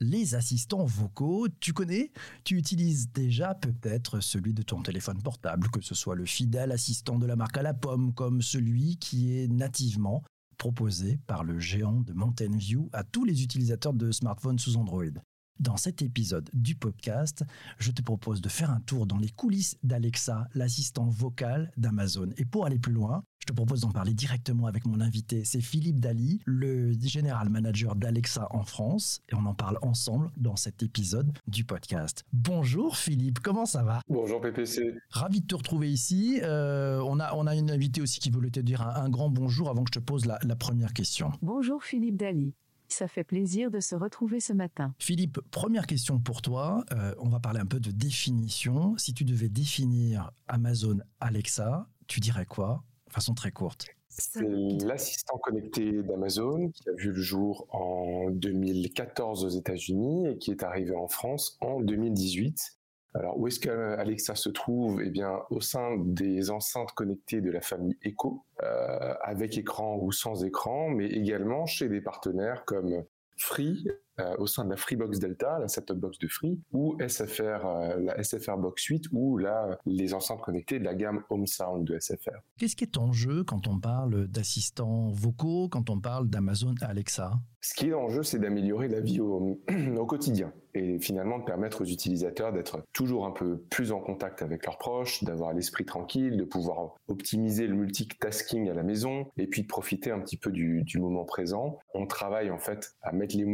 les assistants vocaux. Tu connais? Tu utilises déjà peut-être celui de ton téléphone portable, que ce soit le fidèle assistant de la marque à la pomme, comme celui qui est nativement proposé par le géant de Mountain View à tous les utilisateurs de smartphones sous Android. Dans cet épisode du podcast, je te propose de faire un tour dans les coulisses d'Alexa, l'assistant vocal d'Amazon. Et pour aller plus loin, je te propose d'en parler directement avec mon invité. C'est Philippe Dali, le général manager d'Alexa en France. Et on en parle ensemble dans cet épisode du podcast. Bonjour Philippe, comment ça va? Bonjour PPC. Ravi de te retrouver ici. Euh, on, a, on a une invitée aussi qui voulait te dire un, grand bonjour avant que je te pose la, la première question. Bonjour Philippe Dali. Ça fait plaisir de se retrouver ce matin. Philippe, première question pour toi. Euh, on va parler un peu de définition. Si tu devais définir Amazon Alexa, tu dirais quoi? Façon très courte. C'est l'assistant connecté d'Amazon qui a vu le jour en 2014 aux États-Unis et qui est arrivé en France en 2018. Alors, où est-ce qu'Alexa se trouve? Eh bien, au sein des enceintes connectées de la famille Echo, euh, avec écran ou sans écran, mais également chez des partenaires comme Free, euh, au sein de la Freebox Delta, la set-top box de Free, ou SFR, euh, la SFR Box 8, ou là, les enceintes connectées de la gamme Home Sound de SFR. Qu'est-ce qui est en jeu quand on parle d'assistants vocaux, quand on parle d'Amazon Alexa? Ce qui est en jeu, c'est d'améliorer la vie au, au quotidien et finalement de permettre aux utilisateurs d'être toujours un peu plus en contact avec leurs proches, d'avoir l'esprit tranquille, de pouvoir optimiser le multitasking à la maison et puis de profiter un petit peu du, du moment présent. On travaille en fait à mettre les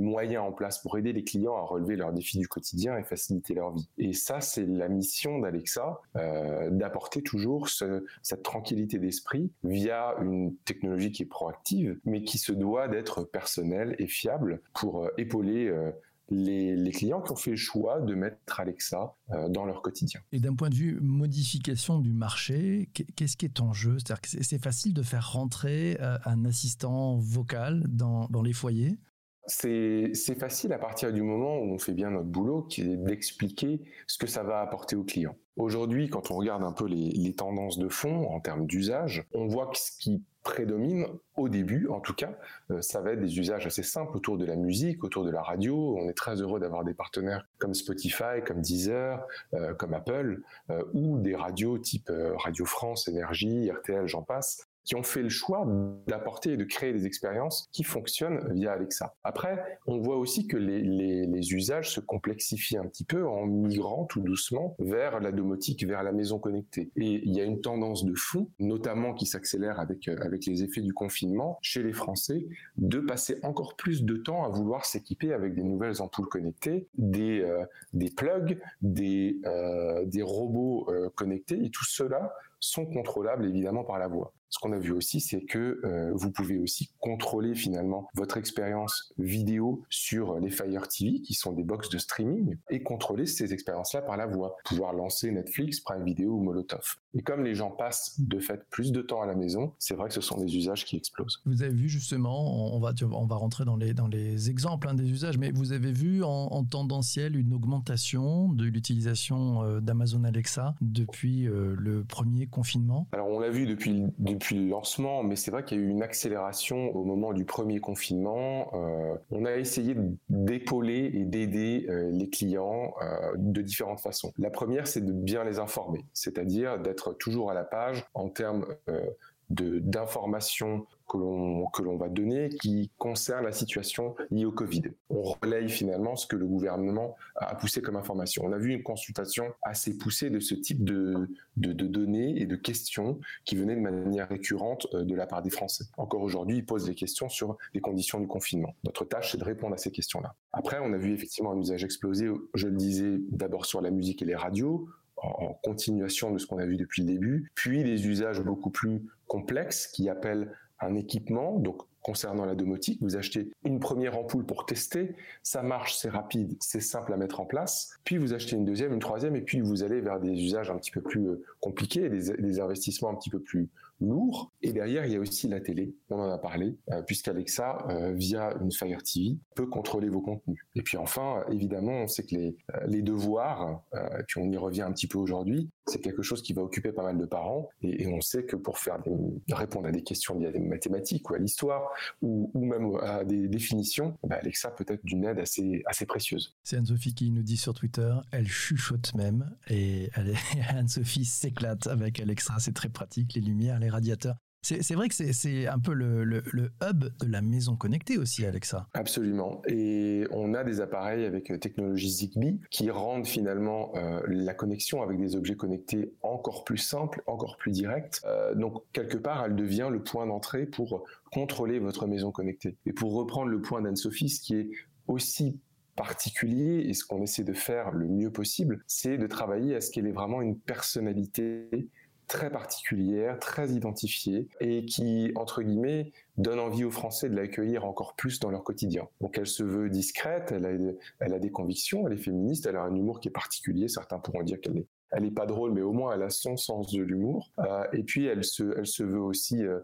moyens en place pour aider les clients à relever leurs défis du quotidien et faciliter leur vie. Et ça, c'est la mission d'Alexa, euh, d'apporter toujours ce, cette tranquillité d'esprit via une technologie qui est proactive, mais qui se doit d'être personnelle et fiable pour euh, épauler euh, les, clients qui ont fait le choix de mettre Alexa dans leur quotidien. Et d'un point de vue modification du marché, qu'est-ce qui est en jeu? C'est-à-dire que c'est facile de faire rentrer un assistant vocal dans, les foyers? C'est facile à partir du moment où on fait bien notre boulot, qui est d'expliquer ce que ça va apporter aux clients. Aujourd'hui, quand on regarde un peu les, les tendances de fond en termes d'usage, on voit que ce qui prédomine au début, en tout cas, euh, ça va être des usages assez simples autour de la musique, autour de la radio. On est très heureux d'avoir des partenaires comme Spotify, comme Deezer, euh, comme Apple, euh, ou des radios type Radio France, Énergie, RTL, j'en passe, qui ont fait le choix d'apporter et de créer des expériences qui fonctionnent via Alexa. Après, on voit aussi que les, usages se complexifient un petit peu en migrant tout doucement vers la domotique, vers la maison connectée. Et il y a une tendance de fond, notamment qui s'accélère avec, euh, les effets du confinement, chez les Français, de passer encore plus de temps à vouloir s'équiper avec des nouvelles ampoules connectées, des, euh, plugs, des, euh, robots connectés, et tout cela sont contrôlables évidemment par la voix. Ce qu'on a vu aussi, c'est que euh, vous pouvez aussi contrôler finalement votre expérience vidéo sur les Fire TV, qui sont des box de streaming, et contrôler ces expériences-là par la voix. Pouvoir lancer Netflix, Prime Video ou Molotov. Et comme les gens passent de fait plus de temps à la maison, c'est vrai que ce sont des usages qui explosent. Vous avez vu justement, on va, on va rentrer dans les, dans les exemples hein, des usages, mais vous avez vu en, en tendanciel une augmentation de l'utilisation euh, d'Amazon Alexa depuis euh, le premier confinement? Alors on l'a vu depuis, depuis le lancement, mais c'est vrai qu'il y a eu une accélération au moment du premier confinement. Euh, on a essayé d'épauler et d'aider euh, les clients euh, de différentes façons. La première, c'est de bien les informer, c'est-à-dire d'être toujours à la page en termes d'informations que l'on que l'on va donner qui concerne la situation liée au Covid. On relaye finalement ce que le gouvernement a poussé comme information. On a vu une consultation assez poussée de ce type de, de, de données et de questions qui venaient de manière récurrente euh, de la part des Français. Encore aujourd'hui, ils posent des questions sur les conditions du confinement. Notre tâche, c'est de répondre à ces questions-là. Après, on a vu effectivement un usage exploser, je le disais, d'abord sur la musique et les radios, en continuation de ce qu'on a vu depuis le début, puis des usages beaucoup plus complexes qui appellent un équipement, donc concernant la domotique, vous achetez une première ampoule pour tester, ça marche, c'est rapide, c'est simple à mettre en place, puis vous achetez une deuxième, une troisième, et puis vous allez vers des usages un petit peu plus euh, compliqués, des, des investissements un petit peu plus lourd. Et derrière, il y a aussi la télé, on en a parlé, euh, puisqu'Alexa, euh, via une Fire TV, peut contrôler vos contenus. Et puis enfin, évidemment, on sait que les, euh, les devoirs, et puis on y revient un petit peu aujourd'hui, c'est quelque chose qui va occuper pas mal de parents. Et, on sait que pour faire répondre à des questions liées à des mathématiques ou à l'histoire, ou, même à des définitions, bah, Alexa peut être d'une aide assez, assez précieuse. C'est Anne-Sophie qui nous dit sur Twitter, elle chuchote même, et Anne-Sophie s'éclate avec Alexa, c'est très pratique, les lumières, les C'est vrai que c'est un peu le, hub de la maison connectée aussi, Alexa. Absolument. Et on a des appareils avec euh, technologie Zigbee qui rendent finalement euh, la connexion avec des objets connectés encore plus simple, encore plus directe. Euh, donc, quelque part, elle devient le point d'entrée pour contrôler votre maison connectée. Et pour reprendre le point d'Anne-Sophie, ce qui est aussi particulier et ce qu'on essaie de faire le mieux possible, c'est de travailler à ce qu'elle ait vraiment une personnalité très particulière, très identifiée et qui, entre guillemets, donne envie aux Français de l'accueillir encore plus dans leur quotidien. Donc elle se veut discrète, elle a, des convictions, elle est féministe, elle a un humour qui est particulier. Certains pourront dire qu'elle n'est pas drôle, mais au moins elle a son sens de l'humour. Euh, et puis elle se, veut aussi euh,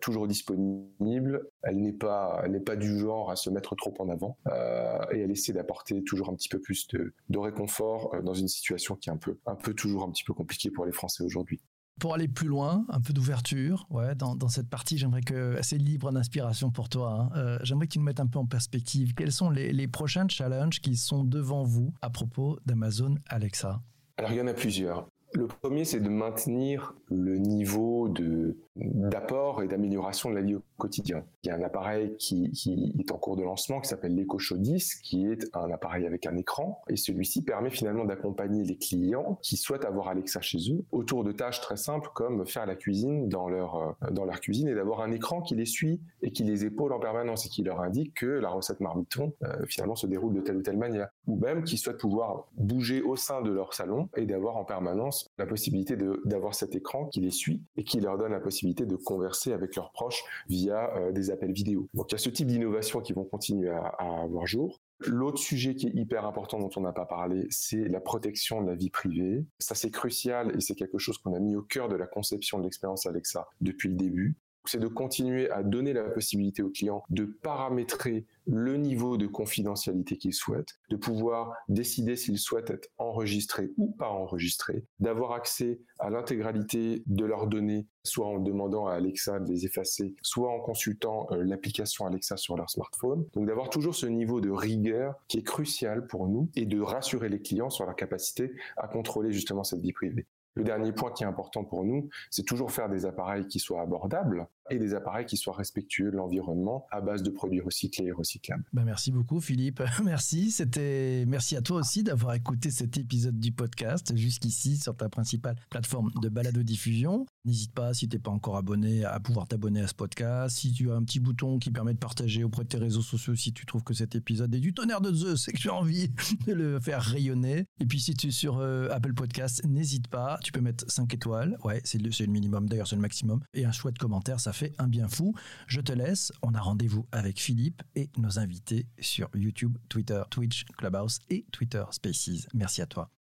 toujours disponible. Elle n'est pas, du genre à se mettre trop en avant. Euh, et elle essaie d'apporter toujours un petit peu plus de, réconfort dans une situation qui est un un peu toujours un petit peu compliquée pour les Français aujourd'hui pour aller plus loin, un peu d'ouverture, ouais, dans, cette partie, j'aimerais que assez libre d'inspiration pour toi. Hein. Euh, j'aimerais que tu nous mettes un peu en perspective. Quels sont les, les prochains challenges qui sont devant vous à propos d'Amazon Alexa? Alors il y en a plusieurs. Le premier, c'est de maintenir le niveau de, d'apport et d'amélioration de la vie au quotidien. Il y a un appareil qui, est en cours de lancement qui s'appelle l'EcoShow 10, qui est un appareil avec un écran, et celui-ci permet finalement d'accompagner les clients qui souhaitent avoir Alexa chez eux autour de tâches très simples comme faire la cuisine dans leur, euh, dans leur cuisine et d'avoir un écran qui les suit et qui les épaule en permanence et qui leur indique que la recette marmiton euh, finalement se déroule de telle ou telle manière. Ou même qui souhaitent pouvoir bouger au sein de leur salon et d'avoir en permanence la possibilité d'avoir cet écran qui les suit et qui leur donne la possibilité de converser avec leurs proches via euh, des appels vidéo. Donc il y a ce type d'innovation qui vont continuer à, à avoir jour. L'autre sujet qui est hyper important dont on n'a pas parlé, c'est la protection de la vie privée. Ça, c'est crucial et c'est quelque chose qu'on a mis au cœur de la conception de l'expérience Alexa depuis le début c'est de continuer à donner la possibilité aux clients de paramétrer le niveau de confidentialité qu'ils souhaitent, de pouvoir décider s'ils souhaitent être enregistrés ou pas enregistrés, d'avoir accès à l'intégralité de leurs données, soit en demandant à Alexa de les effacer, soit en consultant euh, l'application Alexa sur leur smartphone. Donc d'avoir toujours ce niveau de rigueur qui est crucial pour nous et de rassurer les clients sur leur capacité à contrôler justement cette vie privée. Le dernier point qui est important pour nous, c'est toujours faire des appareils qui soient abordables et des appareils qui soient respectueux de l'environnement à base de produits recyclés et recyclables. Ben merci beaucoup Philippe. Merci, c'était merci à toi aussi d'avoir écouté cet épisode du podcast jusqu'ici sur ta principale plateforme de balado diffusion. N'hésite pas si tu n'es pas encore abonné à pouvoir t'abonner à ce podcast. Si tu as un petit bouton qui permet de partager auprès de tes réseaux sociaux si tu trouves que cet épisode est du tonnerre de Zeus et que tu as envie de le faire rayonner. Et puis si tu es sur euh, Apple Podcast, n'hésite pas, tu peux mettre 5 étoiles. Ouais, c'est le, le minimum, d'ailleurs c'est le maximum. Et un chouette commentaire, ça un bien fou. Je te laisse. On a rendez-vous avec Philippe et nos invités sur YouTube, Twitter, Twitch, Clubhouse et Twitter Spaces. Merci à toi.